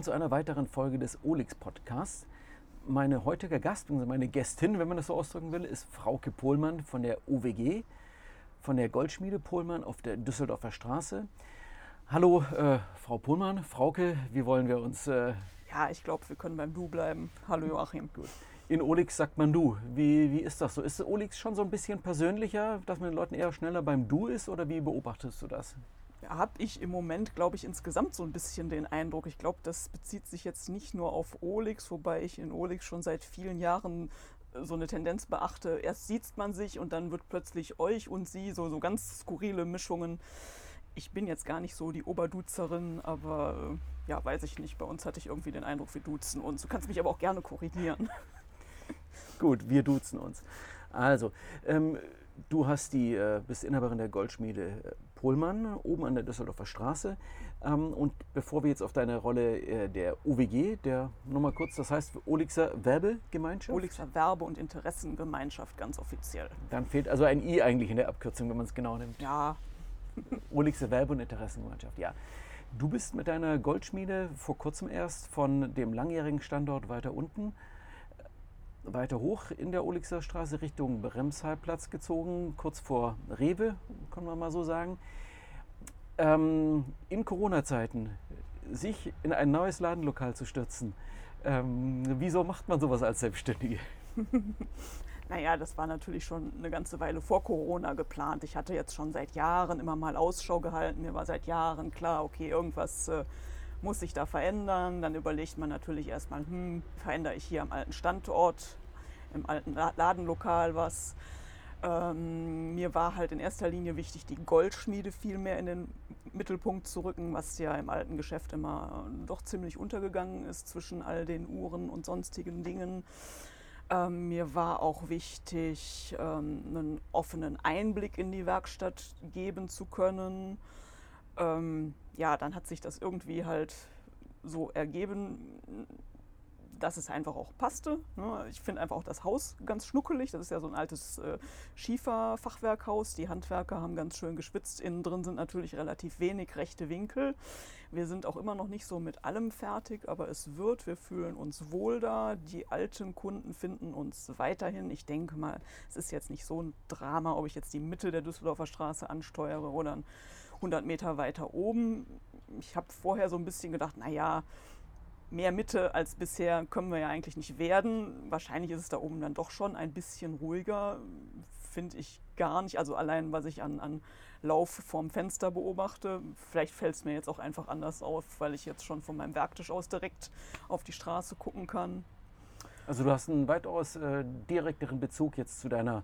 willkommen zu einer weiteren Folge des Olix Podcasts. Meine heutige Gast, meine Gästin, wenn man das so ausdrücken will, ist Frauke Pohlmann von der UWG, von der Goldschmiede Pohlmann auf der Düsseldorfer Straße. Hallo, äh, Frau Pohlmann. Frauke, wie wollen wir uns. Äh ja, ich glaube, wir können beim Du bleiben. Hallo, Joachim. Gut. In Olix sagt man Du. Wie, wie ist das so? Ist Olix schon so ein bisschen persönlicher, dass man den Leuten eher schneller beim Du ist oder wie beobachtest du das? Habe ich im Moment, glaube ich, insgesamt so ein bisschen den Eindruck. Ich glaube, das bezieht sich jetzt nicht nur auf Olix, wobei ich in Olix schon seit vielen Jahren äh, so eine Tendenz beachte. Erst sieht man sich und dann wird plötzlich euch und sie, so, so ganz skurrile Mischungen. Ich bin jetzt gar nicht so die Oberduzerin, aber äh, ja, weiß ich nicht. Bei uns hatte ich irgendwie den Eindruck, wir duzen uns. Du kannst mich aber auch gerne korrigieren. Gut, wir duzen uns. Also, ähm, du hast die, äh, bist Inhaberin der Goldschmiede äh, Pohlmann oben an der Düsseldorfer Straße. Ähm, und bevor wir jetzt auf deine Rolle äh, der UWG, der nochmal kurz, das heißt Olixer Werbegemeinschaft? Olixer Werbe- und Interessengemeinschaft, ganz offiziell. Dann fehlt also ein I eigentlich in der Abkürzung, wenn man es genau nimmt. Ja. Olixer Werbe- und Interessengemeinschaft, ja. Du bist mit deiner Goldschmiede vor kurzem erst von dem langjährigen Standort weiter unten weiter hoch in der Olixer Straße Richtung Bremshalplatz gezogen, kurz vor Rewe, kann man mal so sagen. Ähm, in Corona-Zeiten sich in ein neues Ladenlokal zu stürzen, ähm, wieso macht man sowas als Selbstständige? naja, das war natürlich schon eine ganze Weile vor Corona geplant. Ich hatte jetzt schon seit Jahren immer mal Ausschau gehalten. Mir war seit Jahren klar, okay, irgendwas äh, muss sich da verändern. Dann überlegt man natürlich erstmal, hm, verändere ich hier am alten Standort, im alten Ladenlokal was. Ähm, mir war halt in erster Linie wichtig, die Goldschmiede viel mehr in den Mittelpunkt zu rücken, was ja im alten Geschäft immer doch ziemlich untergegangen ist zwischen all den Uhren und sonstigen Dingen. Ähm, mir war auch wichtig, ähm, einen offenen Einblick in die Werkstatt geben zu können ähm, ja, dann hat sich das irgendwie halt so ergeben, dass es einfach auch passte. Ne? Ich finde einfach auch das Haus ganz schnuckelig. Das ist ja so ein altes äh, Schieferfachwerkhaus. Die Handwerker haben ganz schön geschwitzt. Innen drin sind natürlich relativ wenig rechte Winkel. Wir sind auch immer noch nicht so mit allem fertig, aber es wird. Wir fühlen uns wohl da. Die alten Kunden finden uns weiterhin. Ich denke mal, es ist jetzt nicht so ein Drama, ob ich jetzt die Mitte der Düsseldorfer Straße ansteuere oder ein 100 Meter weiter oben. Ich habe vorher so ein bisschen gedacht, naja, mehr Mitte als bisher können wir ja eigentlich nicht werden. Wahrscheinlich ist es da oben dann doch schon ein bisschen ruhiger, finde ich gar nicht. Also allein, was ich an, an Lauf vorm Fenster beobachte. Vielleicht fällt es mir jetzt auch einfach anders auf, weil ich jetzt schon von meinem Werktisch aus direkt auf die Straße gucken kann. Also du hast einen weitaus äh, direkteren Bezug jetzt zu deiner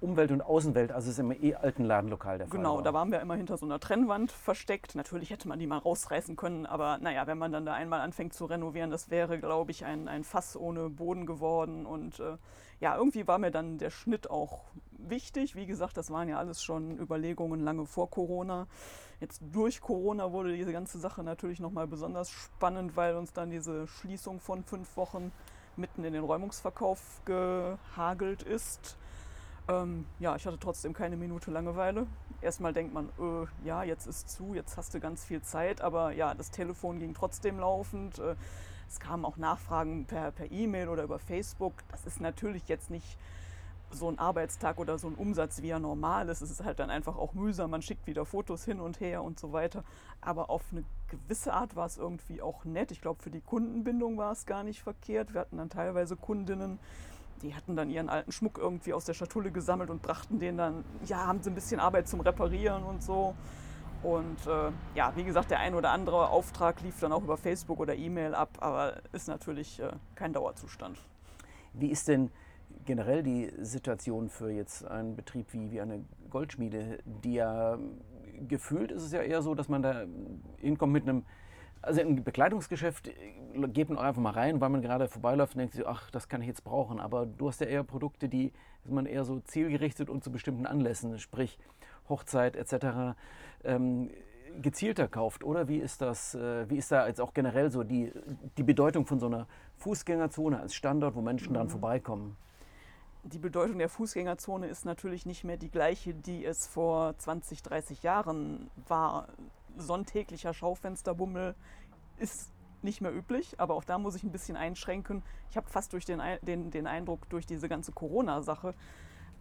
Umwelt und Außenwelt, also es ist im eh alten Ladenlokal der Fall. Genau, war. da waren wir immer hinter so einer Trennwand versteckt. Natürlich hätte man die mal rausreißen können, aber naja, wenn man dann da einmal anfängt zu renovieren, das wäre, glaube ich, ein, ein Fass ohne Boden geworden. Und äh, ja, irgendwie war mir dann der Schnitt auch wichtig. Wie gesagt, das waren ja alles schon Überlegungen lange vor Corona. Jetzt durch Corona wurde diese ganze Sache natürlich nochmal besonders spannend, weil uns dann diese Schließung von fünf Wochen mitten in den Räumungsverkauf gehagelt ist ähm, ja, ich hatte trotzdem keine Minute Langeweile. Erstmal denkt man, äh, ja, jetzt ist zu, jetzt hast du ganz viel Zeit, aber ja, das Telefon ging trotzdem laufend. Äh, es kamen auch Nachfragen per E-Mail oder über Facebook. Das ist natürlich jetzt nicht so ein Arbeitstag oder so ein Umsatz, wie er normal ist. Es ist halt dann einfach auch mühsam. Man schickt wieder Fotos hin und her und so weiter. Aber auf eine gewisse Art war es irgendwie auch nett. Ich glaube, für die Kundenbindung war es gar nicht verkehrt. Wir hatten dann teilweise Kundinnen, die hatten dann ihren alten Schmuck irgendwie aus der Schatulle gesammelt und brachten den dann, ja, haben sie ein bisschen Arbeit zum Reparieren und so. Und äh, ja, wie gesagt, der ein oder andere Auftrag lief dann auch über Facebook oder E-Mail ab, aber ist natürlich äh, kein Dauerzustand. Wie ist denn generell die Situation für jetzt einen Betrieb wie, wie eine Goldschmiede, die ja gefühlt ist es ja eher so, dass man da hinkommt mit einem also im Bekleidungsgeschäft äh, geht man auch einfach mal rein, weil man gerade vorbeiläuft und denkt sich, ach, das kann ich jetzt brauchen. Aber du hast ja eher Produkte, die man eher so zielgerichtet und zu bestimmten Anlässen, sprich Hochzeit etc., ähm, gezielter kauft, oder? Wie ist das, äh, wie ist da jetzt auch generell so die, die Bedeutung von so einer Fußgängerzone als Standort, wo Menschen mhm. dran vorbeikommen? Die Bedeutung der Fußgängerzone ist natürlich nicht mehr die gleiche, die es vor 20, 30 Jahren war sonntäglicher Schaufensterbummel ist nicht mehr üblich, aber auch da muss ich ein bisschen einschränken. Ich habe fast durch den, den, den Eindruck, durch diese ganze Corona-Sache,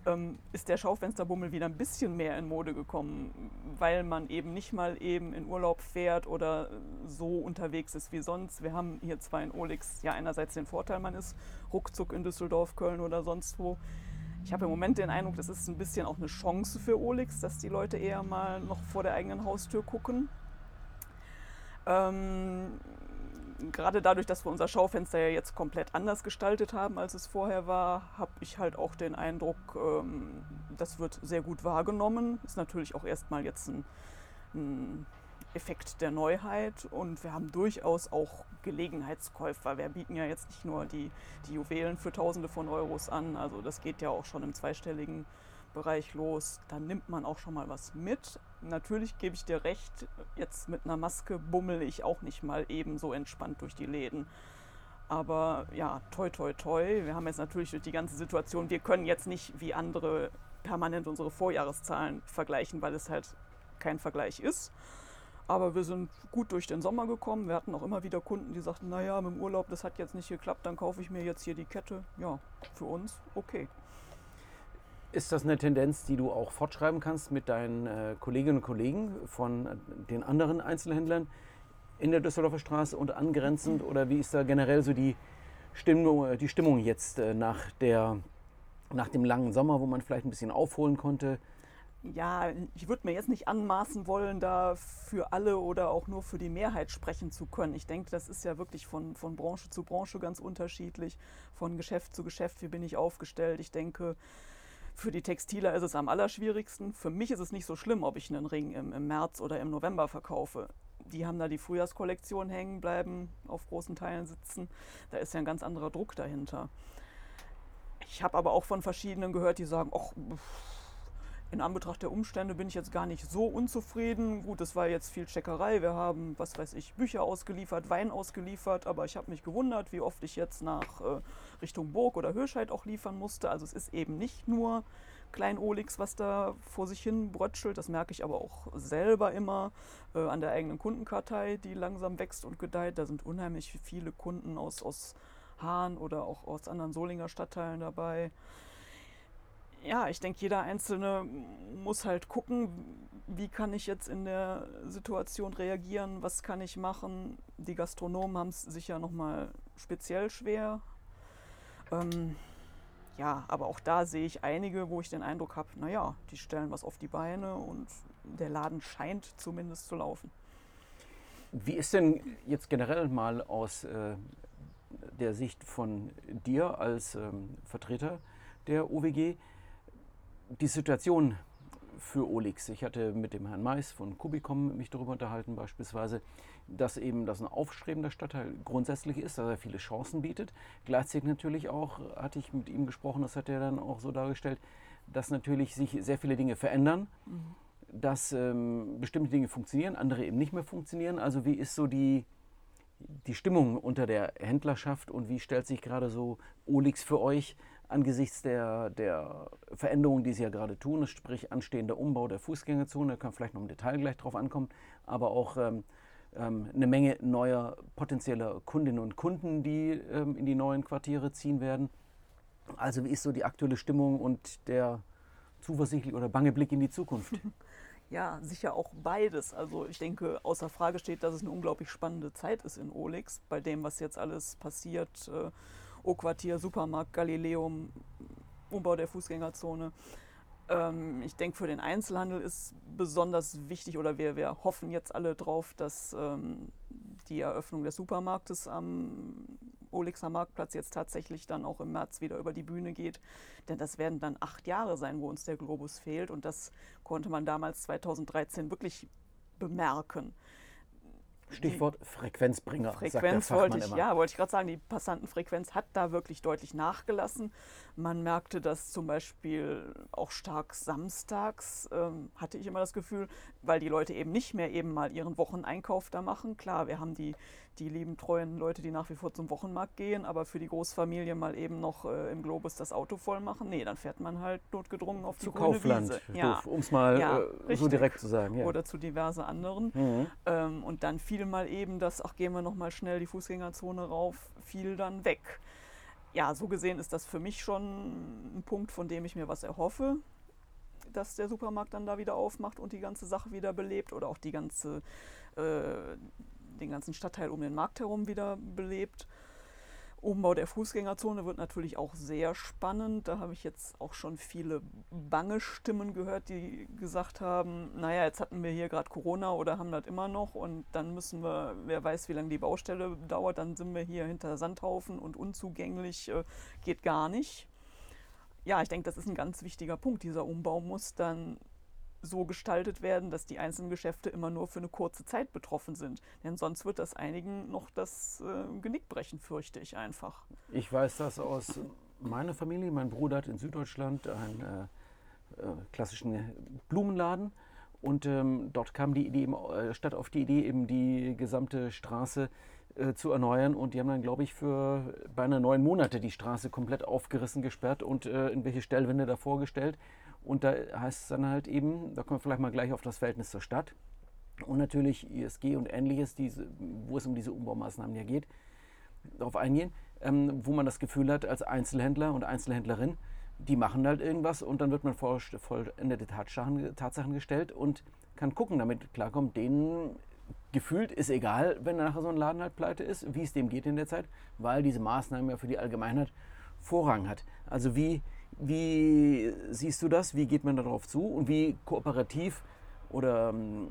ähm, ist der Schaufensterbummel wieder ein bisschen mehr in Mode gekommen, weil man eben nicht mal eben in Urlaub fährt oder so unterwegs ist wie sonst. Wir haben hier zwar in Olix ja einerseits den Vorteil, man ist ruckzuck in Düsseldorf, Köln oder sonst wo. Ich habe im Moment den Eindruck, das ist ein bisschen auch eine Chance für Olix, dass die Leute eher mal noch vor der eigenen Haustür gucken. Ähm, gerade dadurch, dass wir unser Schaufenster ja jetzt komplett anders gestaltet haben, als es vorher war, habe ich halt auch den Eindruck, ähm, das wird sehr gut wahrgenommen. Ist natürlich auch erstmal jetzt ein, ein, Effekt der Neuheit und wir haben durchaus auch Gelegenheitskäufer. Wir bieten ja jetzt nicht nur die, die Juwelen für Tausende von Euros an, also das geht ja auch schon im zweistelligen Bereich los. Da nimmt man auch schon mal was mit. Natürlich gebe ich dir recht, jetzt mit einer Maske bummel ich auch nicht mal ebenso entspannt durch die Läden. Aber ja, toi, toi, toi. Wir haben jetzt natürlich durch die ganze Situation, wir können jetzt nicht wie andere permanent unsere Vorjahreszahlen vergleichen, weil es halt kein Vergleich ist. Aber wir sind gut durch den Sommer gekommen. Wir hatten auch immer wieder Kunden, die sagten, naja, mit dem Urlaub, das hat jetzt nicht geklappt, dann kaufe ich mir jetzt hier die Kette. Ja, für uns okay. Ist das eine Tendenz, die du auch fortschreiben kannst mit deinen äh, Kolleginnen und Kollegen von äh, den anderen Einzelhändlern in der Düsseldorfer Straße und angrenzend? Oder wie ist da generell so die Stimmung, äh, die Stimmung jetzt äh, nach, der, nach dem langen Sommer, wo man vielleicht ein bisschen aufholen konnte? Ja, ich würde mir jetzt nicht anmaßen wollen, da für alle oder auch nur für die Mehrheit sprechen zu können. Ich denke, das ist ja wirklich von, von Branche zu Branche ganz unterschiedlich, von Geschäft zu Geschäft, wie bin ich aufgestellt. Ich denke, für die Textiler ist es am allerschwierigsten. Für mich ist es nicht so schlimm, ob ich einen Ring im, im März oder im November verkaufe. Die haben da die Frühjahrskollektion hängen, bleiben auf großen Teilen sitzen. Da ist ja ein ganz anderer Druck dahinter. Ich habe aber auch von verschiedenen gehört, die sagen, ach, in Anbetracht der Umstände bin ich jetzt gar nicht so unzufrieden. Gut, es war jetzt viel Checkerei. Wir haben, was weiß ich, Bücher ausgeliefert, Wein ausgeliefert, aber ich habe mich gewundert, wie oft ich jetzt nach äh, Richtung Burg oder Hirscheid auch liefern musste. Also es ist eben nicht nur Klein-Olix, was da vor sich hin brötschelt. Das merke ich aber auch selber immer äh, an der eigenen Kundenkartei, die langsam wächst und gedeiht. Da sind unheimlich viele Kunden aus, aus Hahn oder auch aus anderen Solinger Stadtteilen dabei ja, ich denke, jeder Einzelne muss halt gucken, wie kann ich jetzt in der Situation reagieren, was kann ich machen. Die Gastronomen haben es sicher nochmal speziell schwer. Ähm, ja, aber auch da sehe ich einige, wo ich den Eindruck habe, naja, die stellen was auf die Beine und der Laden scheint zumindest zu laufen. Wie ist denn jetzt generell mal aus äh, der Sicht von dir als ähm, Vertreter der OWG die Situation für Olix. Ich hatte mit dem Herrn Mais von Kubicom mich darüber unterhalten, beispielsweise, dass eben das ein aufstrebender Stadtteil grundsätzlich ist, dass er viele Chancen bietet. Gleichzeitig natürlich auch, hatte ich mit ihm gesprochen, das hat er dann auch so dargestellt, dass natürlich sich sehr viele Dinge verändern, mhm. dass ähm, bestimmte Dinge funktionieren, andere eben nicht mehr funktionieren. Also wie ist so die, die Stimmung unter der Händlerschaft und wie stellt sich gerade so Olix für euch angesichts der, der Veränderungen, die Sie ja gerade tun, sprich anstehender Umbau der Fußgängerzone, da können wir vielleicht noch im Detail gleich drauf ankommen, aber auch ähm, ähm, eine Menge neuer potenzieller Kundinnen und Kunden, die ähm, in die neuen Quartiere ziehen werden. Also wie ist so die aktuelle Stimmung und der zuversichtliche oder bange Blick in die Zukunft? Ja, sicher auch beides. Also ich denke, außer Frage steht, dass es eine unglaublich spannende Zeit ist in Olix, bei dem, was jetzt alles passiert. Äh, O-Quartier, Supermarkt, Galileum, Umbau der Fußgängerzone. Ähm, ich denke, für den Einzelhandel ist besonders wichtig, oder wir, wir hoffen jetzt alle drauf, dass ähm, die Eröffnung des Supermarktes am Olixer Marktplatz jetzt tatsächlich dann auch im März wieder über die Bühne geht. Denn das werden dann acht Jahre sein, wo uns der Globus fehlt. Und das konnte man damals 2013 wirklich bemerken. Stichwort Frequenzbringer. Frequenz wollte ich, immer. ja, wollte ich gerade sagen, die Passantenfrequenz hat da wirklich deutlich nachgelassen. Man merkte das zum Beispiel auch stark samstags, ähm, hatte ich immer das Gefühl, weil die Leute eben nicht mehr eben mal ihren Wocheneinkauf da machen. Klar, wir haben die, die lieben treuen Leute, die nach wie vor zum Wochenmarkt gehen, aber für die Großfamilie mal eben noch äh, im Globus das Auto voll machen. Nee, dann fährt man halt notgedrungen auf zu die Kaufland, Wiese. Ja. um es mal Ja, äh, so direkt zu sagen. Ja. Oder zu diverse anderen. Mhm. Ähm, und dann fiel mal eben das, ach, gehen wir noch mal schnell die Fußgängerzone rauf, fiel dann weg. Ja, so gesehen ist das für mich schon ein Punkt, von dem ich mir was erhoffe, dass der Supermarkt dann da wieder aufmacht und die ganze Sache wieder belebt oder auch die ganze, äh, den ganzen Stadtteil um den Markt herum wieder belebt. Umbau der Fußgängerzone wird natürlich auch sehr spannend. Da habe ich jetzt auch schon viele bange Stimmen gehört, die gesagt haben, naja, jetzt hatten wir hier gerade Corona oder haben das immer noch und dann müssen wir, wer weiß, wie lange die Baustelle dauert, dann sind wir hier hinter Sandhaufen und unzugänglich, äh, geht gar nicht. Ja, ich denke, das ist ein ganz wichtiger Punkt. Dieser Umbau muss dann so gestaltet werden, dass die einzelnen Geschäfte immer nur für eine kurze Zeit betroffen sind. Denn sonst wird das einigen noch das äh, Genick brechen, fürchte ich einfach. Ich weiß das aus meiner Familie. Mein Bruder hat in Süddeutschland einen äh, äh, klassischen Blumenladen. Und ähm, dort kam die Idee, äh, Stadt auf die Idee, eben die gesamte Straße äh, zu erneuern. Und die haben dann, glaube ich, für beinahe neun Monate die Straße komplett aufgerissen, gesperrt und äh, irgendwelche Stellwände davor gestellt. Und da heißt es dann halt eben, da kommen wir vielleicht mal gleich auf das Verhältnis zur Stadt. Und natürlich ISG und ähnliches, diese, wo es um diese Umbaumaßnahmen ja geht, darauf eingehen, ähm, wo man das Gefühl hat, als Einzelhändler und Einzelhändlerin, die machen halt irgendwas und dann wird man vollendete Tatsachen, Tatsachen gestellt und kann gucken, damit klarkommt, denen gefühlt ist egal, wenn nachher so ein Laden halt pleite ist, wie es dem geht in der Zeit, weil diese Maßnahmen ja für die Allgemeinheit Vorrang hat. Also wie, wie siehst du das? Wie geht man darauf zu und wie kooperativ oder ähm,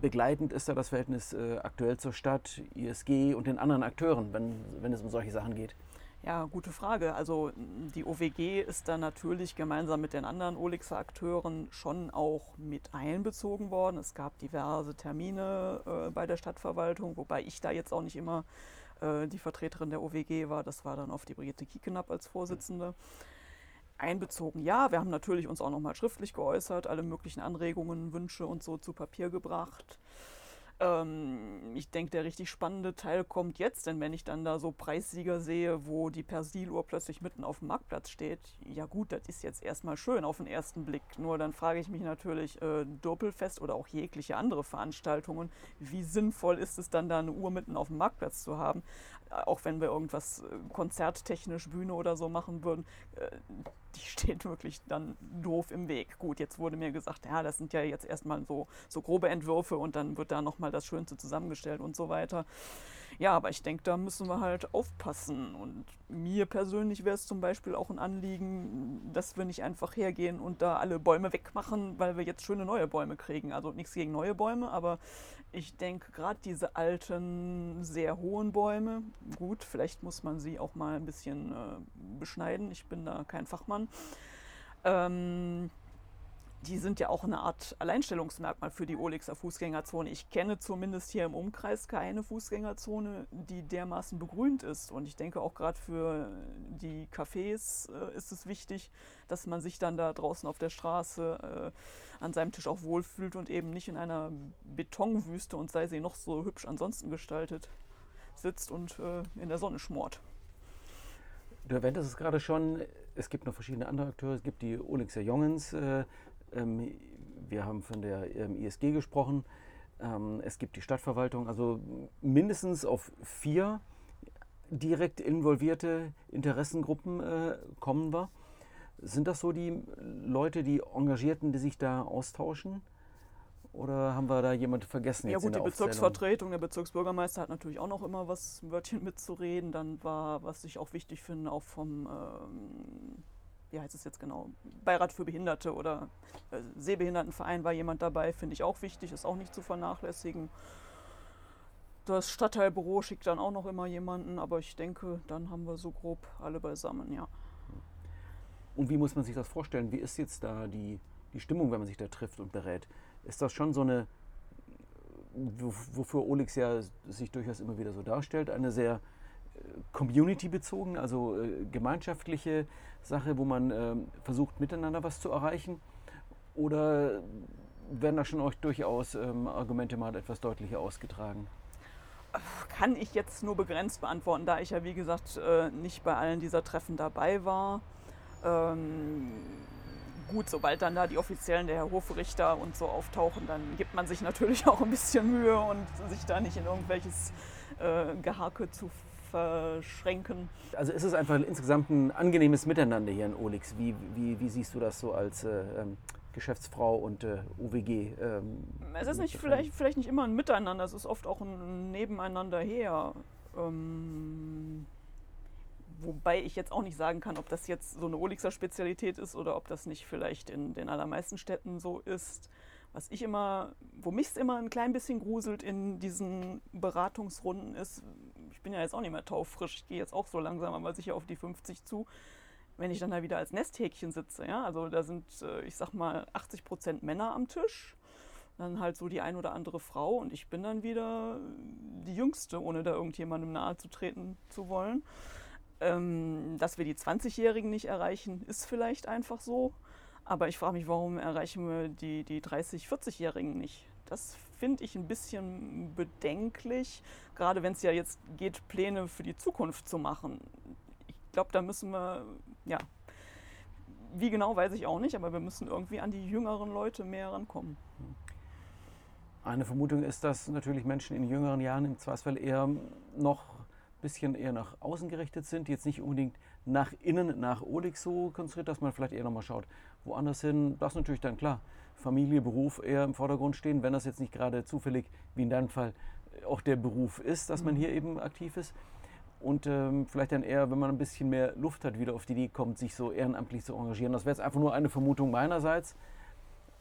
begleitend ist da das Verhältnis äh, aktuell zur Stadt, ISG und den anderen Akteuren, wenn, wenn es um solche Sachen geht? Ja, gute Frage. Also die OWG ist da natürlich gemeinsam mit den anderen Olixer Akteuren schon auch mit einbezogen worden. Es gab diverse Termine äh, bei der Stadtverwaltung, wobei ich da jetzt auch nicht immer äh, die Vertreterin der OWG war. Das war dann oft die Brigitte Kiekenapp als Vorsitzende. Einbezogen, ja. Wir haben natürlich uns auch nochmal schriftlich geäußert, alle möglichen Anregungen, Wünsche und so zu Papier gebracht. Ähm, ich denke, der richtig spannende Teil kommt jetzt, denn wenn ich dann da so Preissieger sehe, wo die Persiluhr plötzlich mitten auf dem Marktplatz steht, ja gut, das ist jetzt erstmal schön auf den ersten Blick. Nur dann frage ich mich natürlich, äh, Doppelfest oder auch jegliche andere Veranstaltungen, wie sinnvoll ist es dann da eine Uhr mitten auf dem Marktplatz zu haben? Auch wenn wir irgendwas äh, konzerttechnisch Bühne oder so machen würden, äh, die steht wirklich dann doof im Weg. Gut, jetzt wurde mir gesagt, ja, das sind ja jetzt erstmal so, so grobe Entwürfe und dann wird da nochmal das Schönste zusammengestellt und so weiter. Ja, aber ich denke, da müssen wir halt aufpassen. Und mir persönlich wäre es zum Beispiel auch ein Anliegen, dass wir nicht einfach hergehen und da alle Bäume wegmachen, weil wir jetzt schöne neue Bäume kriegen. Also nichts gegen neue Bäume, aber ich denke, gerade diese alten, sehr hohen Bäume, gut, vielleicht muss man sie auch mal ein bisschen äh, beschneiden. Ich bin da kein Fachmann. Ähm, die sind ja auch eine Art Alleinstellungsmerkmal für die Olixer Fußgängerzone. Ich kenne zumindest hier im Umkreis keine Fußgängerzone, die dermaßen begrünt ist. Und ich denke auch gerade für die Cafés äh, ist es wichtig, dass man sich dann da draußen auf der Straße äh, an seinem Tisch auch wohlfühlt und eben nicht in einer Betonwüste und sei sie noch so hübsch ansonsten gestaltet sitzt und äh, in der Sonne schmort. Du erwähntest es gerade schon, es gibt noch verschiedene andere Akteure. Es gibt die Olixer Jongens. Äh, ähm, wir haben von der ähm, ISG gesprochen. Ähm, es gibt die Stadtverwaltung. Also mindestens auf vier direkt involvierte Interessengruppen äh, kommen wir. Sind das so die Leute, die Engagierten, die sich da austauschen? Oder haben wir da jemand vergessen? Ja gut, die? Bezirksvertretung, der Bezirksbürgermeister hat natürlich auch noch immer was ein Wörtchen mitzureden. Dann war, was ich auch wichtig finde, auch vom, ähm, wie heißt es jetzt genau, Beirat für Behinderte oder äh, Sehbehindertenverein war jemand dabei, finde ich auch wichtig, ist auch nicht zu vernachlässigen. Das Stadtteilbüro schickt dann auch noch immer jemanden, aber ich denke, dann haben wir so grob alle beisammen, ja. Und wie muss man sich das vorstellen? Wie ist jetzt da die, die Stimmung, wenn man sich da trifft und berät? Ist das schon so eine, wo- wofür Olix ja sich durchaus immer wieder so darstellt, eine sehr äh, community-bezogen, also äh, gemeinschaftliche Sache, wo man ähm, versucht, miteinander was zu erreichen? Oder werden da schon euch durchaus ähm, Argumente mal etwas deutlicher ausgetragen? kann ich jetzt nur begrenzt beantworten, da ich ja wie gesagt äh, nicht bei allen dieser Treffen dabei war. Ähm, gut, sobald dann da die Offiziellen, der Herr Hofrichter und so auftauchen, dann gibt man sich natürlich auch ein bisschen Mühe und sich da nicht in irgendwelches äh, Gehake zu verschränken. Also ist es einfach insgesamt ein angenehmes Miteinander hier in Olix. Wie, wie, wie siehst du das so als äh, ähm, Geschäftsfrau und äh, UWG? Ähm, es ist nicht vielleicht, vielleicht nicht immer ein Miteinander, es ist oft auch ein Nebeneinander her. Ähm, wobei ich jetzt auch nicht sagen kann, ob das jetzt so eine Olixer Spezialität ist oder ob das nicht vielleicht in den allermeisten Städten so ist. Was ich immer, wo mich es immer ein klein bisschen gruselt in diesen Beratungsrunden ist, ich bin ja jetzt auch nicht mehr taufrisch, ich gehe jetzt auch so langsam aber sicher auf die 50 zu, wenn ich dann da wieder als Nesthäkchen sitze. Ja? Also da sind, äh, ich sag mal, 80 Prozent Männer am Tisch, dann halt so die ein oder andere Frau und ich bin dann wieder die Jüngste, ohne da irgendjemandem nahe zu treten zu wollen. Ähm, dass wir die 20-Jährigen nicht erreichen, ist vielleicht einfach so. Aber ich frage mich, warum erreichen wir die, die 30-, 40-Jährigen nicht? Das finde ich ein bisschen bedenklich, gerade wenn es ja jetzt geht, Pläne für die Zukunft zu machen. Ich glaube, da müssen wir, ja, wie genau weiß ich auch nicht, aber wir müssen irgendwie an die jüngeren Leute mehr rankommen. Eine Vermutung ist, dass natürlich Menschen in jüngeren Jahren im Zweifelsfall eher noch ein bisschen eher nach außen gerichtet sind, jetzt nicht unbedingt nach innen, nach Olix so konzentriert, dass man vielleicht eher nochmal schaut, woanders hin. Das ist natürlich dann klar. Familie, Beruf eher im Vordergrund stehen, wenn das jetzt nicht gerade zufällig, wie in deinem Fall, auch der Beruf ist, dass man mhm. hier eben aktiv ist. Und ähm, vielleicht dann eher, wenn man ein bisschen mehr Luft hat, wieder auf die Idee kommt, sich so ehrenamtlich zu engagieren. Das wäre jetzt einfach nur eine Vermutung meinerseits.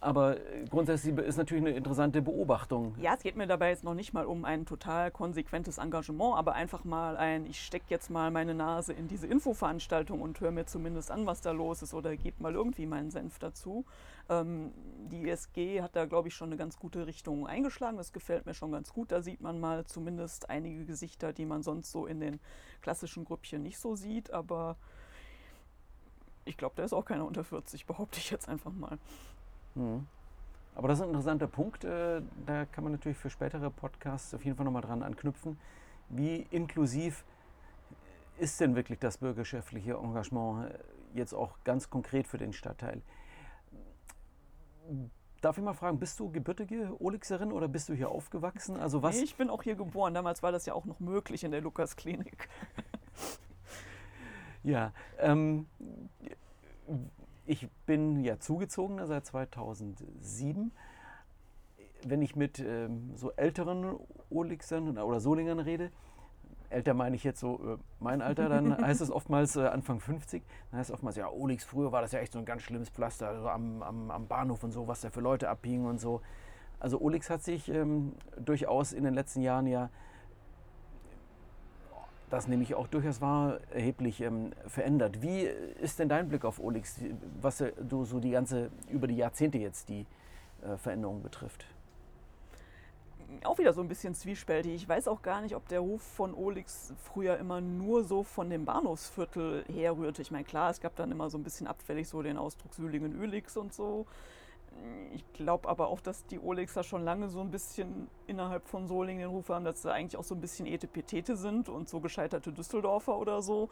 Aber äh, grundsätzlich ist natürlich eine interessante Beobachtung. Ja, es geht mir dabei jetzt noch nicht mal um ein total konsequentes Engagement, aber einfach mal ein, ich stecke jetzt mal meine Nase in diese Infoveranstaltung und höre mir zumindest an, was da los ist oder gebe mal irgendwie meinen Senf dazu. Ähm, die ISG hat da, glaube ich, schon eine ganz gute Richtung eingeschlagen. Das gefällt mir schon ganz gut. Da sieht man mal zumindest einige Gesichter, die man sonst so in den klassischen Grüppchen nicht so sieht. Aber ich glaube, da ist auch keiner unter 40, behaupte ich jetzt einfach mal. Mhm. Aber das ist ein interessanter Punkt. Äh, da kann man natürlich für spätere Podcasts auf jeden Fall nochmal dran anknüpfen. Wie inklusiv ist denn wirklich das bürgerschaftliche Engagement äh, jetzt auch ganz konkret für den Stadtteil? Darf ich mal fragen, bist du gebürtige Olixerin oder bist du hier aufgewachsen? Also was? Nee, ich bin auch hier geboren. Damals war das ja auch noch möglich in der Lukas-Klinik. ja, ähm, ich bin ja zugezogener seit 2007. Wenn ich mit ähm, so älteren Olixern oder Solingern rede, älter meine ich jetzt so äh, mein Alter, dann heißt es oftmals äh, Anfang 50. Dann heißt es oftmals, ja, Olix, früher war das ja echt so ein ganz schlimmes Pflaster, also am, am, am Bahnhof und so, was da für Leute abhingen und so. Also Olix hat sich ähm, durchaus in den letzten Jahren ja das nämlich auch durchaus war, erheblich ähm, verändert. Wie ist denn dein Blick auf Olix, was äh, du so die ganze, über die Jahrzehnte jetzt die äh, Veränderung betrifft? Auch wieder so ein bisschen zwiespältig. Ich weiß auch gar nicht, ob der Ruf von Olix früher immer nur so von dem Bahnhofsviertel herrührte. Ich meine, klar, es gab dann immer so ein bisschen abfällig so den Ausdruck Sülingen-Ölix und so. Ich glaube aber auch, dass die Olexer schon lange so ein bisschen innerhalb von Solingen den Ruf haben, dass sie eigentlich auch so ein bisschen Etepetete sind und so gescheiterte Düsseldorfer oder so.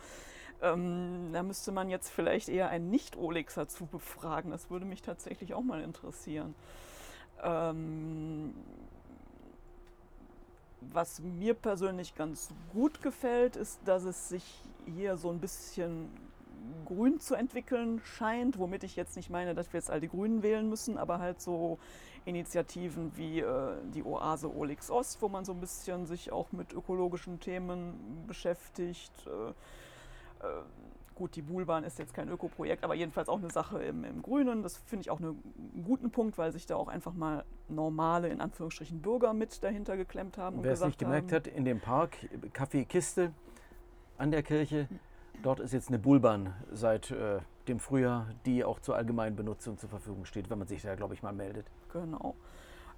Ähm, da müsste man jetzt vielleicht eher einen Nicht-Olexer zu befragen. Das würde mich tatsächlich auch mal interessieren. Ähm, was mir persönlich ganz gut gefällt, ist, dass es sich hier so ein bisschen grün zu entwickeln scheint, womit ich jetzt nicht meine, dass wir jetzt all die Grünen wählen müssen, aber halt so Initiativen wie äh, die Oase Olix Ost, wo man so ein bisschen sich auch mit ökologischen Themen beschäftigt. Äh, äh, gut, die Buhlbahn ist jetzt kein Ökoprojekt, aber jedenfalls auch eine Sache im, im Grünen. Das finde ich auch einen guten Punkt, weil sich da auch einfach mal normale, in Anführungsstrichen, Bürger mit dahinter geklemmt haben. Wer es nicht gemerkt haben, hat, in dem Park, Kaffeekiste an der Kirche, hm. Dort ist jetzt eine Bullbahn seit äh, dem Frühjahr, die auch zur allgemeinen Benutzung zur Verfügung steht, wenn man sich da, glaube ich, mal meldet. Genau.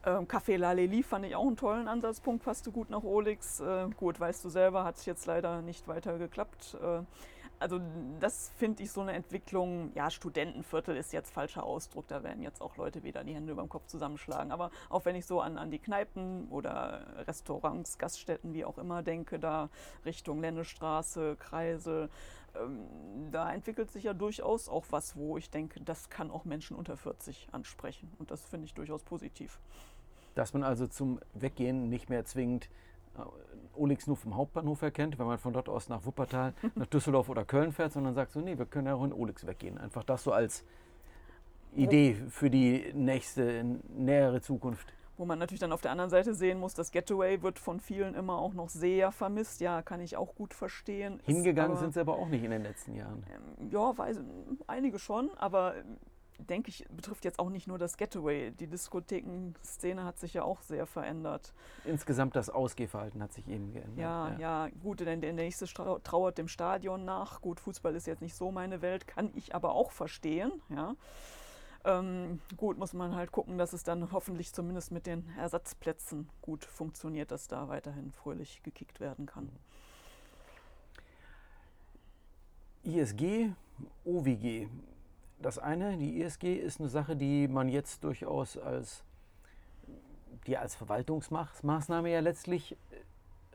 Ähm, Café Laleli fand ich auch einen tollen Ansatzpunkt, passte gut nach Olix. Äh, gut, weißt du selber, hat es jetzt leider nicht weiter geklappt. Äh, also das finde ich so eine Entwicklung, ja, Studentenviertel ist jetzt falscher Ausdruck, da werden jetzt auch Leute wieder die Hände über dem Kopf zusammenschlagen. Aber auch wenn ich so an, an die Kneipen oder Restaurants, Gaststätten, wie auch immer denke, da Richtung Lennestraße, Kreisel, ähm, da entwickelt sich ja durchaus auch was, wo ich denke, das kann auch Menschen unter 40 ansprechen. Und das finde ich durchaus positiv. Dass man also zum Weggehen nicht mehr zwingend Olix nur vom Hauptbahnhof erkennt, wenn man von dort aus nach Wuppertal, nach Düsseldorf oder Köln fährt, sondern sagt so, nee, wir können ja auch in Olix weggehen. Einfach das so als Idee für die nächste, nähere Zukunft. Wo man natürlich dann auf der anderen Seite sehen muss, das Getaway wird von vielen immer auch noch sehr vermisst. Ja, kann ich auch gut verstehen. Hingegangen aber, sind sie aber auch nicht in den letzten Jahren. Ähm, ja, weiß, einige schon, aber denke ich, betrifft jetzt auch nicht nur das Getaway. Die Diskothekenszene hat sich ja auch sehr verändert. Insgesamt das Ausgehverhalten hat sich eben geändert. Ja, ja, ja gut, denn der nächste trauert dem Stadion nach. Gut, Fußball ist jetzt nicht so meine Welt, kann ich aber auch verstehen. Ja. Ähm, gut, muss man halt gucken, dass es dann hoffentlich zumindest mit den Ersatzplätzen gut funktioniert, dass da weiterhin fröhlich gekickt werden kann. ISG, OWG, das eine, die ISG, ist eine Sache, die man jetzt durchaus als, die als Verwaltungsmaßnahme ja letztlich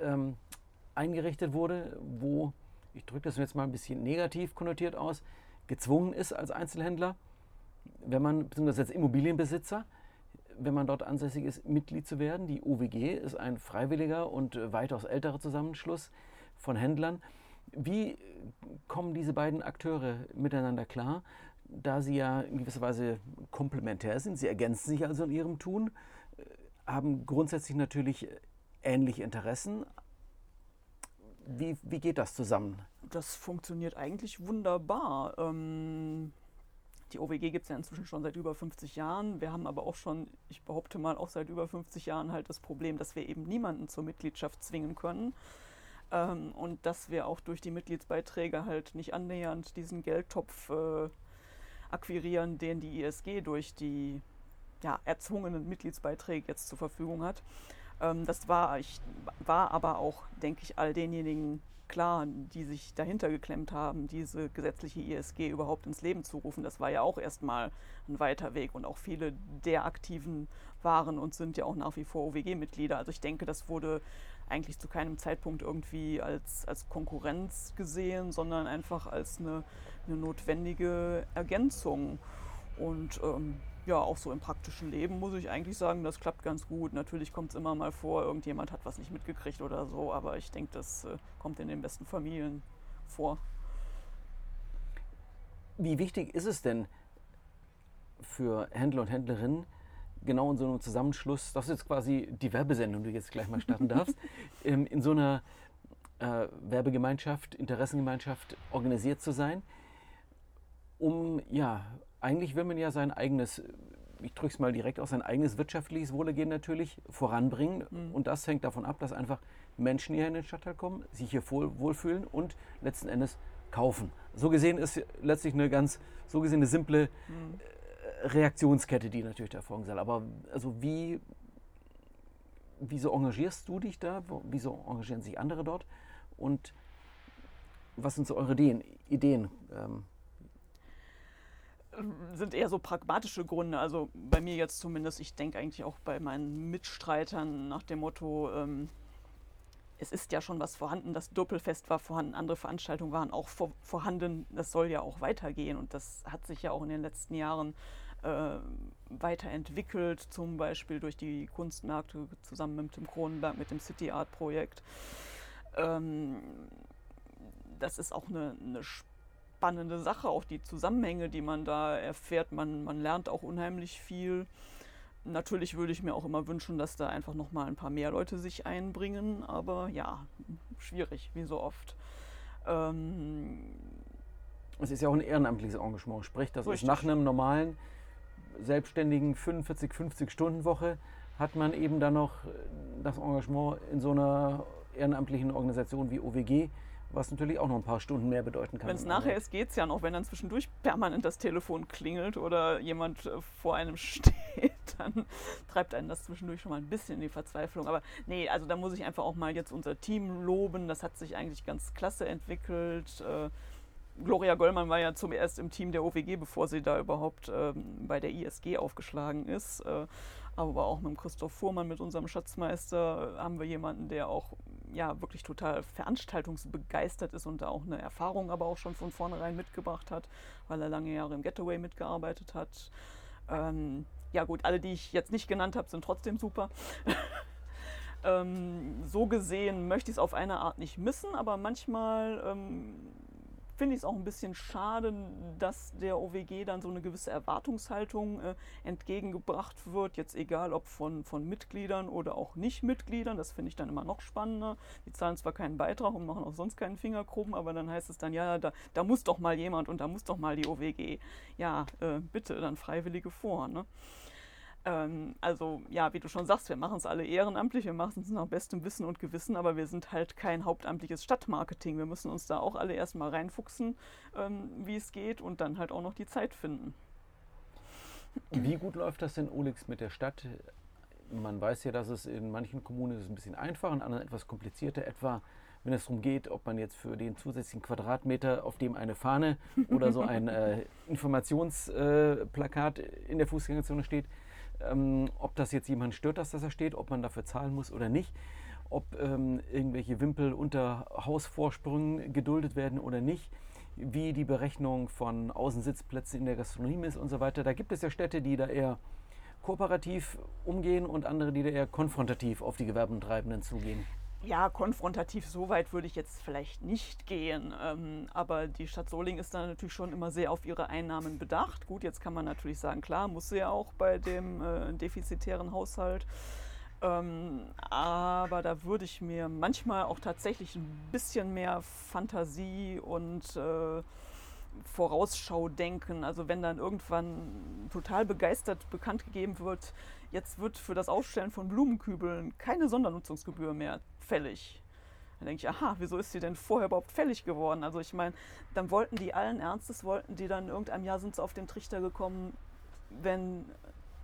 ähm, eingerichtet wurde, wo, ich drücke das jetzt mal ein bisschen negativ konnotiert aus, gezwungen ist als Einzelhändler, wenn man, beziehungsweise als Immobilienbesitzer, wenn man dort ansässig ist, Mitglied zu werden. Die UWG ist ein freiwilliger und weitaus älterer Zusammenschluss von Händlern. Wie kommen diese beiden Akteure miteinander klar? Da sie ja in gewisser Weise komplementär sind, sie ergänzen sich also in ihrem Tun, äh, haben grundsätzlich natürlich ähnliche Interessen. Wie, wie geht das zusammen? Das funktioniert eigentlich wunderbar. Ähm, die OWG gibt es ja inzwischen schon seit über 50 Jahren. Wir haben aber auch schon, ich behaupte mal, auch seit über 50 Jahren halt das Problem, dass wir eben niemanden zur Mitgliedschaft zwingen können. Ähm, und dass wir auch durch die Mitgliedsbeiträge halt nicht annähernd diesen Geldtopf äh, akquirieren, den die ISG durch die ja, erzwungenen Mitgliedsbeiträge jetzt zur Verfügung hat. Ähm, das war, ich, war aber auch, denke ich, all denjenigen klar, die sich dahinter geklemmt haben, diese gesetzliche ISG überhaupt ins Leben zu rufen. Das war ja auch erstmal ein weiter Weg und auch viele der Aktiven waren und sind ja auch nach wie vor OWG-Mitglieder. Also ich denke, das wurde eigentlich zu keinem Zeitpunkt irgendwie als, als Konkurrenz gesehen, sondern einfach als eine eine notwendige Ergänzung. Und ähm, ja, auch so im praktischen Leben muss ich eigentlich sagen, das klappt ganz gut. Natürlich kommt es immer mal vor, irgendjemand hat was nicht mitgekriegt oder so, aber ich denke, das äh, kommt in den besten Familien vor. Wie wichtig ist es denn für Händler und Händlerinnen, genau in so einem Zusammenschluss, das ist jetzt quasi die Werbesendung, die du jetzt gleich mal starten darfst, ähm, in so einer äh, Werbegemeinschaft, Interessengemeinschaft organisiert zu sein? um, ja, eigentlich will man ja sein eigenes, ich drücke es mal direkt aus, sein eigenes wirtschaftliches Wohlergehen natürlich voranbringen. Mhm. Und das hängt davon ab, dass einfach Menschen hier in den Stadtteil kommen, sich hier wohlfühlen und letzten Endes kaufen. So gesehen ist letztlich eine ganz, so gesehen eine simple mhm. Reaktionskette, die natürlich da folgen soll. Aber also wie, wieso engagierst du dich da? Wieso engagieren sich andere dort? Und was sind so eure Ideen? Ideen ähm, sind eher so pragmatische Gründe. Also bei mir jetzt zumindest, ich denke eigentlich auch bei meinen Mitstreitern nach dem Motto, ähm, es ist ja schon was vorhanden, das Doppelfest war vorhanden, andere Veranstaltungen waren auch vor, vorhanden, das soll ja auch weitergehen und das hat sich ja auch in den letzten Jahren äh, weiterentwickelt, zum Beispiel durch die Kunstmärkte zusammen mit dem Kronenberg, mit dem City Art Projekt. Ähm, das ist auch eine, eine spannende Sache, auch die Zusammenhänge, die man da erfährt. Man, man lernt auch unheimlich viel. Natürlich würde ich mir auch immer wünschen, dass da einfach noch mal ein paar mehr Leute sich einbringen, aber ja, schwierig, wie so oft. Ähm es ist ja auch ein ehrenamtliches Engagement, sprich, das Richtig. ist nach einem normalen, selbstständigen 45, 50 Stunden Woche hat man eben dann noch das Engagement in so einer ehrenamtlichen Organisation wie OWG was natürlich auch noch ein paar Stunden mehr bedeuten kann. Wenn es nachher ist, geht es ja noch. Wenn dann zwischendurch permanent das Telefon klingelt oder jemand äh, vor einem steht, dann treibt einen das zwischendurch schon mal ein bisschen in die Verzweiflung. Aber nee, also da muss ich einfach auch mal jetzt unser Team loben. Das hat sich eigentlich ganz klasse entwickelt. Äh, Gloria Göllmann war ja zuerst im Team der OWG, bevor sie da überhaupt ähm, bei der ISG aufgeschlagen ist. Äh, aber auch mit Christoph Fuhrmann, mit unserem Schatzmeister, haben wir jemanden, der auch ja, wirklich total veranstaltungsbegeistert ist und da auch eine Erfahrung aber auch schon von vornherein mitgebracht hat, weil er lange Jahre im Getaway mitgearbeitet hat. Ähm, ja gut, alle, die ich jetzt nicht genannt habe, sind trotzdem super. ähm, so gesehen möchte ich es auf eine Art nicht missen, aber manchmal ähm, finde ich es auch ein bisschen schade, dass der OWG dann so eine gewisse Erwartungshaltung äh, entgegengebracht wird. Jetzt egal ob von, von Mitgliedern oder auch Nicht-Mitgliedern. Das finde ich dann immer noch spannender. Die zahlen zwar keinen Beitrag und machen auch sonst keinen Fingerkrumm, aber dann heißt es dann, ja, da, da muss doch mal jemand und da muss doch mal die OWG. Ja, äh, bitte, dann Freiwillige vor. Ne? Ähm, also ja, wie du schon sagst, wir machen es alle ehrenamtlich, wir machen es nach bestem Wissen und Gewissen, aber wir sind halt kein hauptamtliches Stadtmarketing. Wir müssen uns da auch alle erstmal reinfuchsen, ähm, wie es geht und dann halt auch noch die Zeit finden. Wie gut läuft das denn, Olix, mit der Stadt? Man weiß ja, dass es in manchen Kommunen ist ein bisschen einfacher, in anderen etwas komplizierter, etwa wenn es darum geht, ob man jetzt für den zusätzlichen Quadratmeter, auf dem eine Fahne oder so ein äh, Informationsplakat äh, in der Fußgängerzone steht, ähm, ob das jetzt jemand stört, dass das da steht, ob man dafür zahlen muss oder nicht, ob ähm, irgendwelche Wimpel unter Hausvorsprüngen geduldet werden oder nicht, wie die Berechnung von Außensitzplätzen in der Gastronomie ist und so weiter. Da gibt es ja Städte, die da eher kooperativ umgehen und andere, die da eher konfrontativ auf die Gewerbentreibenden zugehen ja, konfrontativ so weit würde ich jetzt vielleicht nicht gehen. Ähm, aber die Stadt Solingen ist da natürlich schon immer sehr auf ihre Einnahmen bedacht. Gut, jetzt kann man natürlich sagen, klar, muss sie ja auch bei dem äh, defizitären Haushalt. Ähm, aber da würde ich mir manchmal auch tatsächlich ein bisschen mehr Fantasie und äh, Vorausschau denken. Also wenn dann irgendwann total begeistert bekannt gegeben wird, jetzt wird für das Aufstellen von Blumenkübeln keine Sondernutzungsgebühr mehr fällig. Dann denke ich, aha, wieso ist sie denn vorher überhaupt fällig geworden? Also ich meine, dann wollten die allen Ernstes, wollten die dann in irgendeinem Jahr sind sie auf den Trichter gekommen, wenn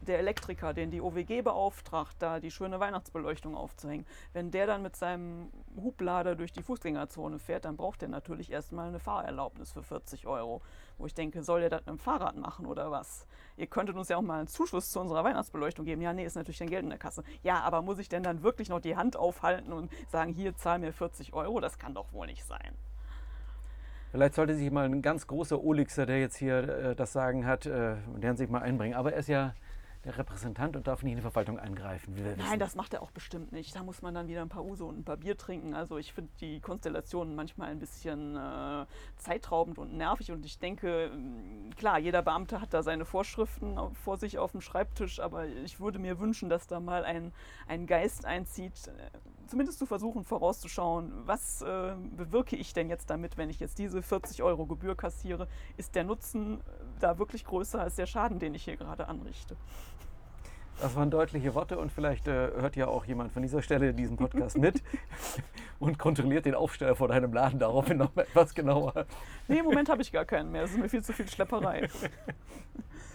der Elektriker, den die OWG beauftragt, da die schöne Weihnachtsbeleuchtung aufzuhängen, wenn der dann mit seinem Hublader durch die Fußgängerzone fährt, dann braucht er natürlich erstmal eine Fahrerlaubnis für 40 Euro. Wo ich denke, soll der das mit dem Fahrrad machen oder was? Ihr könntet uns ja auch mal einen Zuschuss zu unserer Weihnachtsbeleuchtung geben. Ja, nee, ist natürlich dein Geld in der Kasse. Ja, aber muss ich denn dann wirklich noch die Hand aufhalten und sagen, hier zahl mir 40 Euro? Das kann doch wohl nicht sein. Vielleicht sollte sich mal ein ganz großer Olixer, der jetzt hier äh, das Sagen hat, äh, der sich mal einbringen. Aber er ist ja der Repräsentant und darf nicht in die Verwaltung eingreifen. Nein, das macht er auch bestimmt nicht. Da muss man dann wieder ein paar Uso und ein paar Bier trinken. Also ich finde die Konstellationen manchmal ein bisschen äh, zeitraubend und nervig. Und ich denke, mm, klar, jeder Beamte hat da seine Vorschriften vor sich auf dem Schreibtisch, aber ich würde mir wünschen, dass da mal ein, ein Geist einzieht, äh, zumindest zu versuchen vorauszuschauen, was äh, bewirke ich denn jetzt damit, wenn ich jetzt diese 40 Euro Gebühr kassiere? Ist der Nutzen da wirklich größer als der Schaden, den ich hier gerade anrichte? Das waren deutliche Worte und vielleicht äh, hört ja auch jemand von dieser Stelle diesen Podcast mit und kontrolliert den Aufsteller vor deinem Laden daraufhin noch etwas genauer. Nee, im Moment habe ich gar keinen mehr. Es ist mir viel zu viel Schlepperei.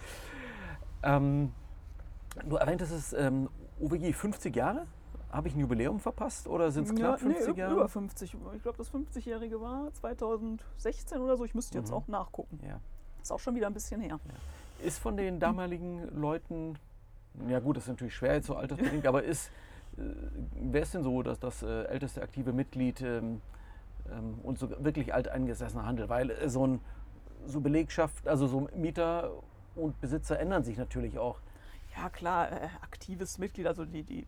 ähm, du erwähntest es ähm, OWG 50 Jahre. Habe ich ein Jubiläum verpasst oder sind es knapp ja, 50 nee, Jahre? Über 50. Ich glaube, das 50-Jährige war 2016 oder so. Ich müsste jetzt mhm. auch nachgucken. Ja. Ist auch schon wieder ein bisschen her. Ja. Ist von den damaligen Leuten ja gut, das ist natürlich schwer jetzt so altersbedingt, aber ist, äh, wer ist denn so dass das äh, älteste aktive Mitglied ähm, ähm, und so wirklich alteingesessener Handel? Weil äh, so ein so Belegschaft, also so Mieter und Besitzer ändern sich natürlich auch. Ja klar, äh, aktives Mitglied, also die, die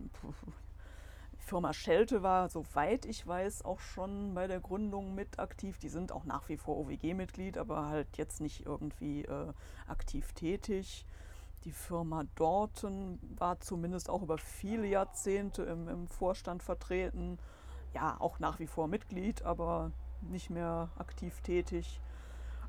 Firma Schelte war, soweit ich weiß, auch schon bei der Gründung mit aktiv. Die sind auch nach wie vor OWG-Mitglied, aber halt jetzt nicht irgendwie äh, aktiv tätig. Die Firma Dorten war zumindest auch über viele Jahrzehnte im, im Vorstand vertreten. Ja, auch nach wie vor Mitglied, aber nicht mehr aktiv tätig.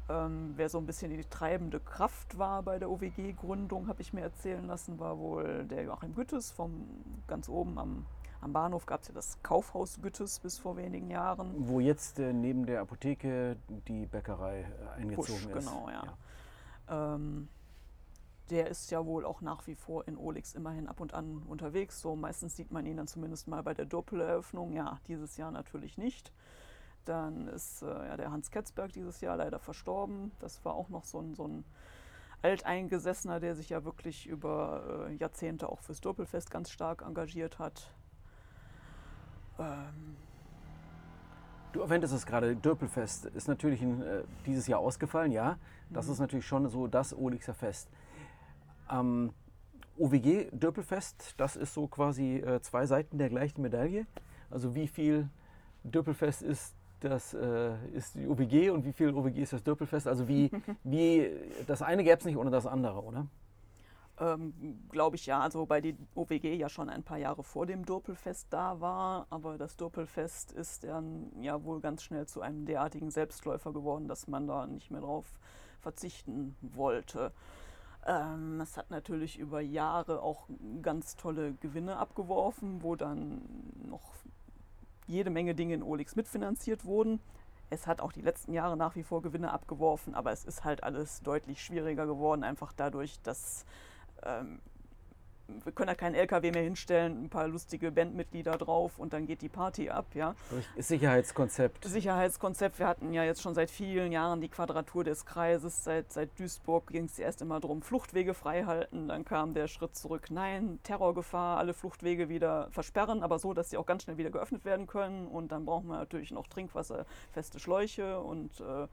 Ähm, wer so ein bisschen die treibende Kraft war bei der OWG-Gründung, habe ich mir erzählen lassen, war wohl der Joachim Güttes vom ganz oben am, am Bahnhof gab es ja das Kaufhaus Güttes bis vor wenigen Jahren. Wo jetzt äh, neben der Apotheke die Bäckerei äh, eingezogen Pusch, ist. Genau, ja. ja. Ähm, der ist ja wohl auch nach wie vor in Olix immerhin ab und an unterwegs. So meistens sieht man ihn dann zumindest mal bei der Doppeleröffnung. Ja, dieses Jahr natürlich nicht. Dann ist äh, ja, der Hans Ketzberg dieses Jahr leider verstorben. Das war auch noch so ein, so ein Alteingesessener, der sich ja wirklich über äh, Jahrzehnte auch fürs Doppelfest ganz stark engagiert hat. Ähm du erwähntest es gerade, Dörpelfest ist natürlich in, äh, dieses Jahr ausgefallen, ja. Das mhm. ist natürlich schon so das Olixer Fest. Ähm, OWG Dörpelfest, das ist so quasi äh, zwei Seiten der gleichen Medaille. Also wie viel Dörpelfest ist das äh, ist die OWG und wie viel OWG ist das Dörpelfest? Also wie, wie das eine gäbe es nicht ohne das andere, oder? Ähm, Glaube ich ja, also wobei die OWG ja schon ein paar Jahre vor dem Dopelfest da war, aber das Dopelfest ist dann ja wohl ganz schnell zu einem derartigen Selbstläufer geworden, dass man da nicht mehr drauf verzichten wollte. Ähm, es hat natürlich über Jahre auch ganz tolle Gewinne abgeworfen, wo dann noch jede Menge Dinge in Olix mitfinanziert wurden. Es hat auch die letzten Jahre nach wie vor Gewinne abgeworfen, aber es ist halt alles deutlich schwieriger geworden, einfach dadurch, dass ähm, wir können da keinen LKW mehr hinstellen, ein paar lustige Bandmitglieder drauf und dann geht die Party ab, ja. Sicherheitskonzept. Sicherheitskonzept. Wir hatten ja jetzt schon seit vielen Jahren die Quadratur des Kreises. Seit, seit Duisburg ging es erst immer darum, Fluchtwege frei halten. Dann kam der Schritt zurück, nein, Terrorgefahr, alle Fluchtwege wieder versperren, aber so, dass sie auch ganz schnell wieder geöffnet werden können. Und dann brauchen wir natürlich noch trinkwasserfeste Schläuche und äh,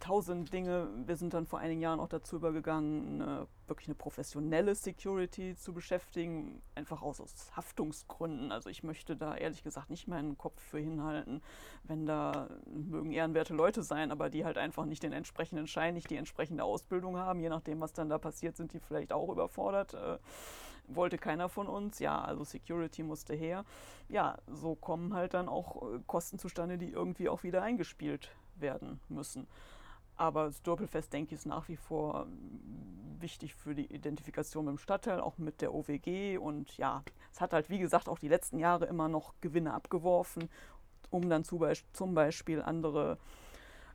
tausend Dinge. Wir sind dann vor einigen Jahren auch dazu übergegangen, eine, wirklich eine professionelle Security zu beschäftigen, einfach aus, aus Haftungsgründen. Also ich möchte da ehrlich gesagt nicht meinen Kopf für hinhalten, wenn da mögen ehrenwerte Leute sein, aber die halt einfach nicht den entsprechenden Schein, nicht die entsprechende Ausbildung haben. Je nachdem, was dann da passiert, sind die vielleicht auch überfordert. Äh, wollte keiner von uns. Ja, also Security musste her. Ja, so kommen halt dann auch äh, Kosten zustande, die irgendwie auch wieder eingespielt werden müssen. Aber das Doppelfest, denke ich, ist nach wie vor ähm, wichtig für die Identifikation mit dem Stadtteil, auch mit der OWG. Und ja, es hat halt, wie gesagt, auch die letzten Jahre immer noch Gewinne abgeworfen, um dann zum Beispiel andere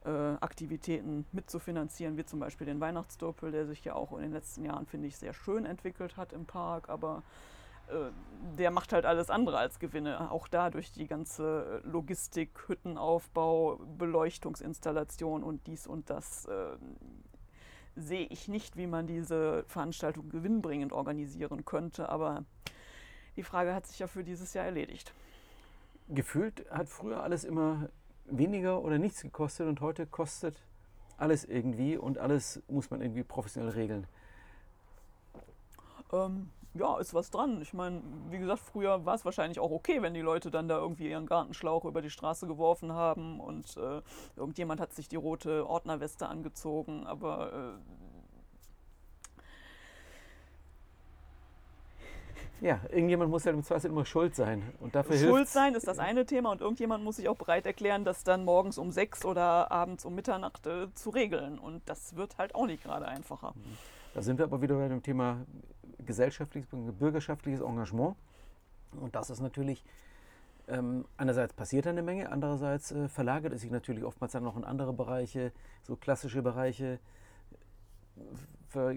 äh, Aktivitäten mitzufinanzieren, wie zum Beispiel den Weihnachtsdoppel, der sich ja auch in den letzten Jahren, finde ich, sehr schön entwickelt hat im Park. Aber der macht halt alles andere als Gewinne. Auch da durch die ganze Logistik, Hüttenaufbau, Beleuchtungsinstallation und dies und das äh, sehe ich nicht, wie man diese Veranstaltung gewinnbringend organisieren könnte. Aber die Frage hat sich ja für dieses Jahr erledigt. Gefühlt hat früher alles immer weniger oder nichts gekostet und heute kostet alles irgendwie und alles muss man irgendwie professionell regeln. Ähm, ja, ist was dran. Ich meine, wie gesagt, früher war es wahrscheinlich auch okay, wenn die Leute dann da irgendwie ihren Gartenschlauch über die Straße geworfen haben und äh, irgendjemand hat sich die rote Ordnerweste angezogen, aber äh, Ja, irgendjemand muss ja im Zweifel immer schuld sein. Und dafür schuld sein ist das eine Thema und irgendjemand muss sich auch bereit erklären, das dann morgens um sechs oder abends um Mitternacht äh, zu regeln. Und das wird halt auch nicht gerade einfacher. Da sind wir aber wieder bei dem Thema gesellschaftliches, bürgerschaftliches Engagement. Und das ist natürlich, ähm, einerseits passiert eine Menge, andererseits äh, verlagert es sich natürlich oftmals dann noch in andere Bereiche, so klassische Bereiche. Für,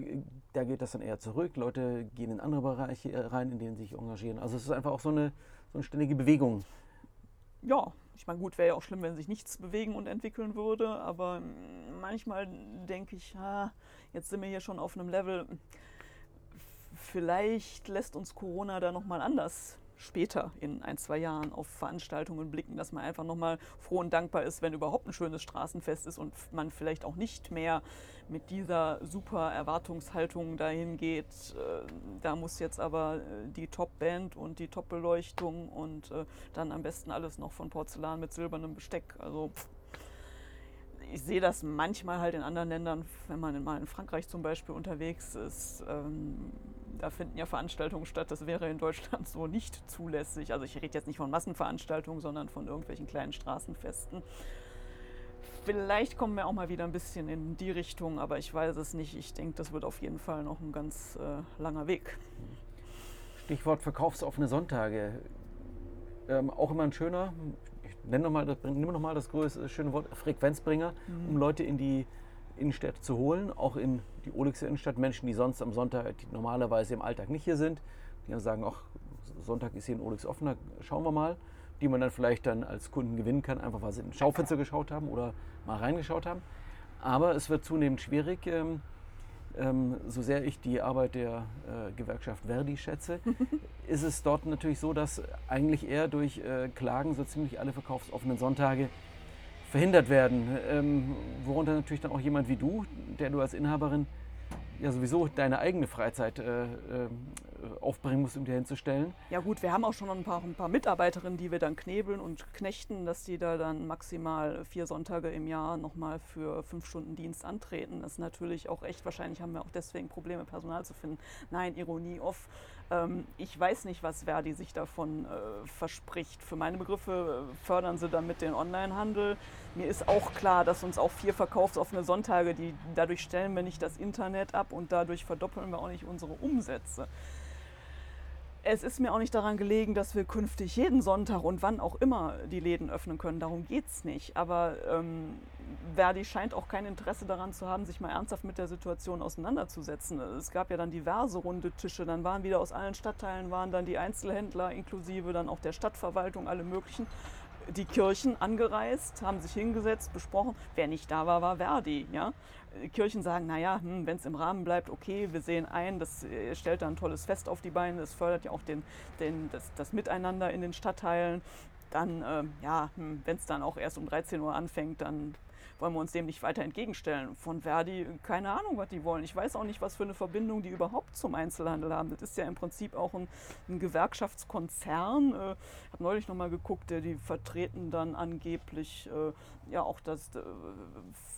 da geht das dann eher zurück. Leute gehen in andere Bereiche äh, rein, in denen sie sich engagieren. Also es ist einfach auch so eine, so eine ständige Bewegung. Ja, ich meine, gut, wäre ja auch schlimm, wenn sich nichts bewegen und entwickeln würde, aber manchmal denke ich, ah, jetzt sind wir hier schon auf einem Level, vielleicht lässt uns Corona da nochmal anders später in ein, zwei Jahren auf Veranstaltungen blicken, dass man einfach nochmal froh und dankbar ist, wenn überhaupt ein schönes Straßenfest ist und man vielleicht auch nicht mehr mit dieser super Erwartungshaltung dahin geht. Äh, da muss jetzt aber äh, die Top-Band und die Top-Beleuchtung und äh, dann am besten alles noch von Porzellan mit silbernem Besteck. Also ich sehe das manchmal halt in anderen Ländern, wenn man mal in Frankreich zum Beispiel unterwegs ist. Ähm, da finden ja Veranstaltungen statt, das wäre in Deutschland so nicht zulässig. Also ich rede jetzt nicht von Massenveranstaltungen, sondern von irgendwelchen kleinen Straßenfesten. Vielleicht kommen wir auch mal wieder ein bisschen in die Richtung, aber ich weiß es nicht. Ich denke, das wird auf jeden Fall noch ein ganz äh, langer Weg. Stichwort verkaufsoffene Sonntage. Ähm, auch immer ein schöner, ich nenne noch mal, nimm noch mal das größte, schöne Wort, Frequenzbringer, mhm. um Leute in die Innenstädte zu holen, auch in die Olixer Innenstadt. Menschen, die sonst am Sonntag, die normalerweise im Alltag nicht hier sind, die dann sagen, ach, Sonntag ist hier in Olix offener, schauen wir mal. die man dann vielleicht dann als Kunden gewinnen kann, einfach weil sie in Schaufenster geschaut haben oder mal reingeschaut haben. Aber es wird zunehmend schwierig. Ähm, ähm, so sehr ich die Arbeit der äh, Gewerkschaft Verdi schätze, ist es dort natürlich so, dass eigentlich eher durch äh, Klagen so ziemlich alle verkaufsoffenen Sonntage verhindert werden. Ähm, worunter natürlich dann auch jemand wie du, der du als Inhaberin ja sowieso deine eigene Freizeit äh, äh, aufbringen musst, um dir hinzustellen. Ja gut, wir haben auch schon ein paar, ein paar Mitarbeiterinnen, die wir dann knebeln und knechten, dass die da dann maximal vier Sonntage im Jahr nochmal für fünf Stunden Dienst antreten. Das ist natürlich auch echt, wahrscheinlich haben wir auch deswegen Probleme, Personal zu finden. Nein, Ironie off. Ähm, ich weiß nicht, was Verdi sich davon äh, verspricht. Für meine Begriffe äh, fördern sie damit den Onlinehandel. Mir ist auch klar, dass uns auch vier verkaufsoffene Sonntage, die, dadurch stellen wir nicht das Internet ab und dadurch verdoppeln wir auch nicht unsere Umsätze es ist mir auch nicht daran gelegen, dass wir künftig jeden Sonntag und wann auch immer die Läden öffnen können. Darum geht es nicht. Aber ähm, Verdi scheint auch kein Interesse daran zu haben, sich mal ernsthaft mit der Situation auseinanderzusetzen. Es gab ja dann diverse runde Tische. Dann waren wieder aus allen Stadtteilen waren dann die Einzelhändler inklusive dann auch der Stadtverwaltung, alle möglichen die Kirchen angereist, haben sich hingesetzt, besprochen. Wer nicht da war, war Verdi. Ja? Kirchen sagen, naja, hm, wenn es im Rahmen bleibt, okay, wir sehen ein, das äh, stellt dann ein tolles Fest auf die Beine, das fördert ja auch den, den, das, das Miteinander in den Stadtteilen. Dann, ähm, ja, hm, wenn es dann auch erst um 13 Uhr anfängt, dann wollen wir uns dem nicht weiter entgegenstellen. Von Verdi, keine Ahnung, was die wollen. Ich weiß auch nicht, was für eine Verbindung die überhaupt zum Einzelhandel haben. Das ist ja im Prinzip auch ein, ein Gewerkschaftskonzern. Ich äh, habe neulich nochmal geguckt, die vertreten dann angeblich äh, ja auch das äh,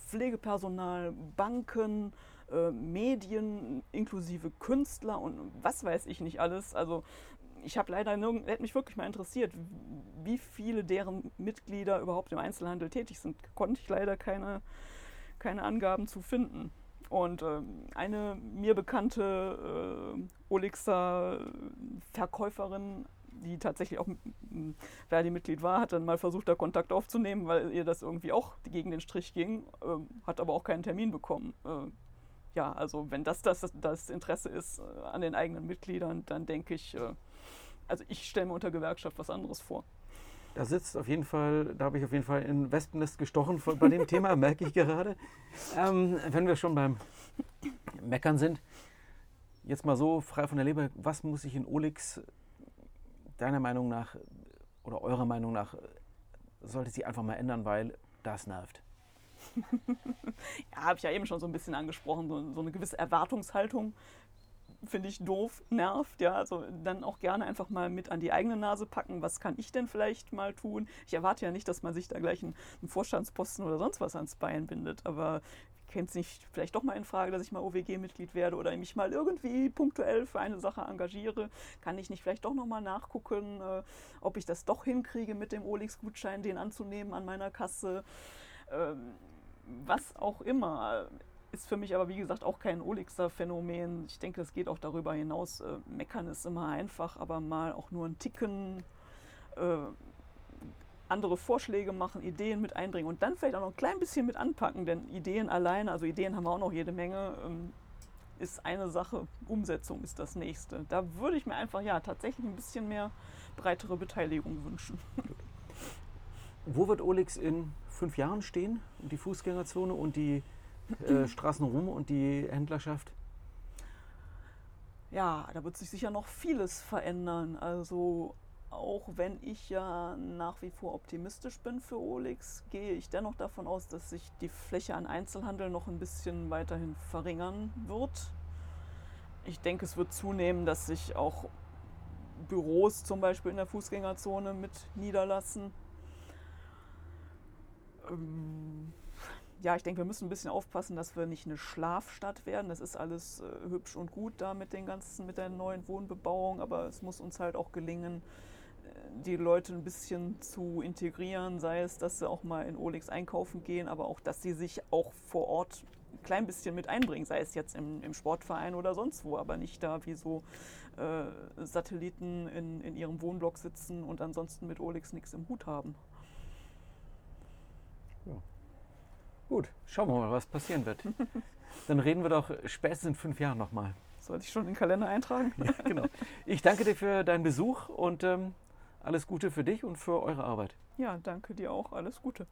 Pflegepersonal, Banken, äh, Medien inklusive Künstler und was weiß ich nicht alles. Also ich habe leider nirgend, hätte mich wirklich mal interessiert, wie viele deren Mitglieder überhaupt im Einzelhandel tätig sind. Konnte ich leider keine, keine Angaben zu finden. Und äh, eine mir bekannte äh, Olixer Verkäuferin, die tatsächlich auch Verdi-Mitglied war, hat dann mal versucht, da Kontakt aufzunehmen, weil ihr das irgendwie auch gegen den Strich ging, äh, hat aber auch keinen Termin bekommen. Äh, ja, also wenn das das, das Interesse ist äh, an den eigenen Mitgliedern, dann denke ich, äh, also ich stelle mir unter Gewerkschaft was anderes vor. Da sitzt auf jeden Fall, da habe ich auf jeden Fall in Wespennest gestochen bei dem Thema, merke ich gerade. Ähm, wenn wir schon beim Meckern sind, jetzt mal so frei von der Leber, was muss ich in Olix deiner Meinung nach oder eurer Meinung nach, sollte sich einfach mal ändern, weil das nervt? ja, habe ich ja eben schon so ein bisschen angesprochen, so, so eine gewisse Erwartungshaltung finde ich doof, nervt. Ja, also dann auch gerne einfach mal mit an die eigene Nase packen. Was kann ich denn vielleicht mal tun? Ich erwarte ja nicht, dass man sich da gleich einen, einen Vorstandsposten oder sonst was ans Bein bindet, aber käme es nicht vielleicht doch mal in Frage, dass ich mal OWG-Mitglied werde oder mich mal irgendwie punktuell für eine Sache engagiere? Kann ich nicht vielleicht doch noch mal nachgucken, äh, ob ich das doch hinkriege, mit dem Olix-Gutschein den anzunehmen an meiner Kasse? Ähm, was auch immer ist für mich aber wie gesagt auch kein Olixer Phänomen. Ich denke, es geht auch darüber hinaus. Äh, meckern ist immer einfach, aber mal auch nur ein Ticken äh, andere Vorschläge machen, Ideen mit einbringen und dann vielleicht auch noch ein klein bisschen mit anpacken, denn Ideen alleine, also Ideen haben wir auch noch jede Menge, ähm, ist eine Sache, Umsetzung ist das nächste. Da würde ich mir einfach ja tatsächlich ein bisschen mehr breitere Beteiligung wünschen. Wo wird Olix in fünf Jahren stehen? Die Fußgängerzone und die äh, Straßen rum und die Händlerschaft? Ja, da wird sich sicher noch vieles verändern. Also auch wenn ich ja nach wie vor optimistisch bin für Olix, gehe ich dennoch davon aus, dass sich die Fläche an Einzelhandel noch ein bisschen weiterhin verringern wird. Ich denke, es wird zunehmen, dass sich auch Büros zum Beispiel in der Fußgängerzone mit niederlassen. Ähm ja, ich denke, wir müssen ein bisschen aufpassen, dass wir nicht eine Schlafstadt werden. Das ist alles äh, hübsch und gut da mit den ganzen, mit der neuen Wohnbebauung, aber es muss uns halt auch gelingen, äh, die Leute ein bisschen zu integrieren, sei es, dass sie auch mal in Olix einkaufen gehen, aber auch, dass sie sich auch vor Ort ein klein bisschen mit einbringen, sei es jetzt im, im Sportverein oder sonst wo, aber nicht da wie so äh, Satelliten in, in ihrem Wohnblock sitzen und ansonsten mit Olix nichts im Hut haben. Ja. Gut, schauen wir mal, was passieren wird. Dann reden wir doch spätestens in fünf Jahren nochmal. Sollte ich schon den Kalender eintragen? ja, genau. Ich danke dir für deinen Besuch und ähm, Alles Gute für dich und für eure Arbeit. Ja, danke dir auch. Alles Gute.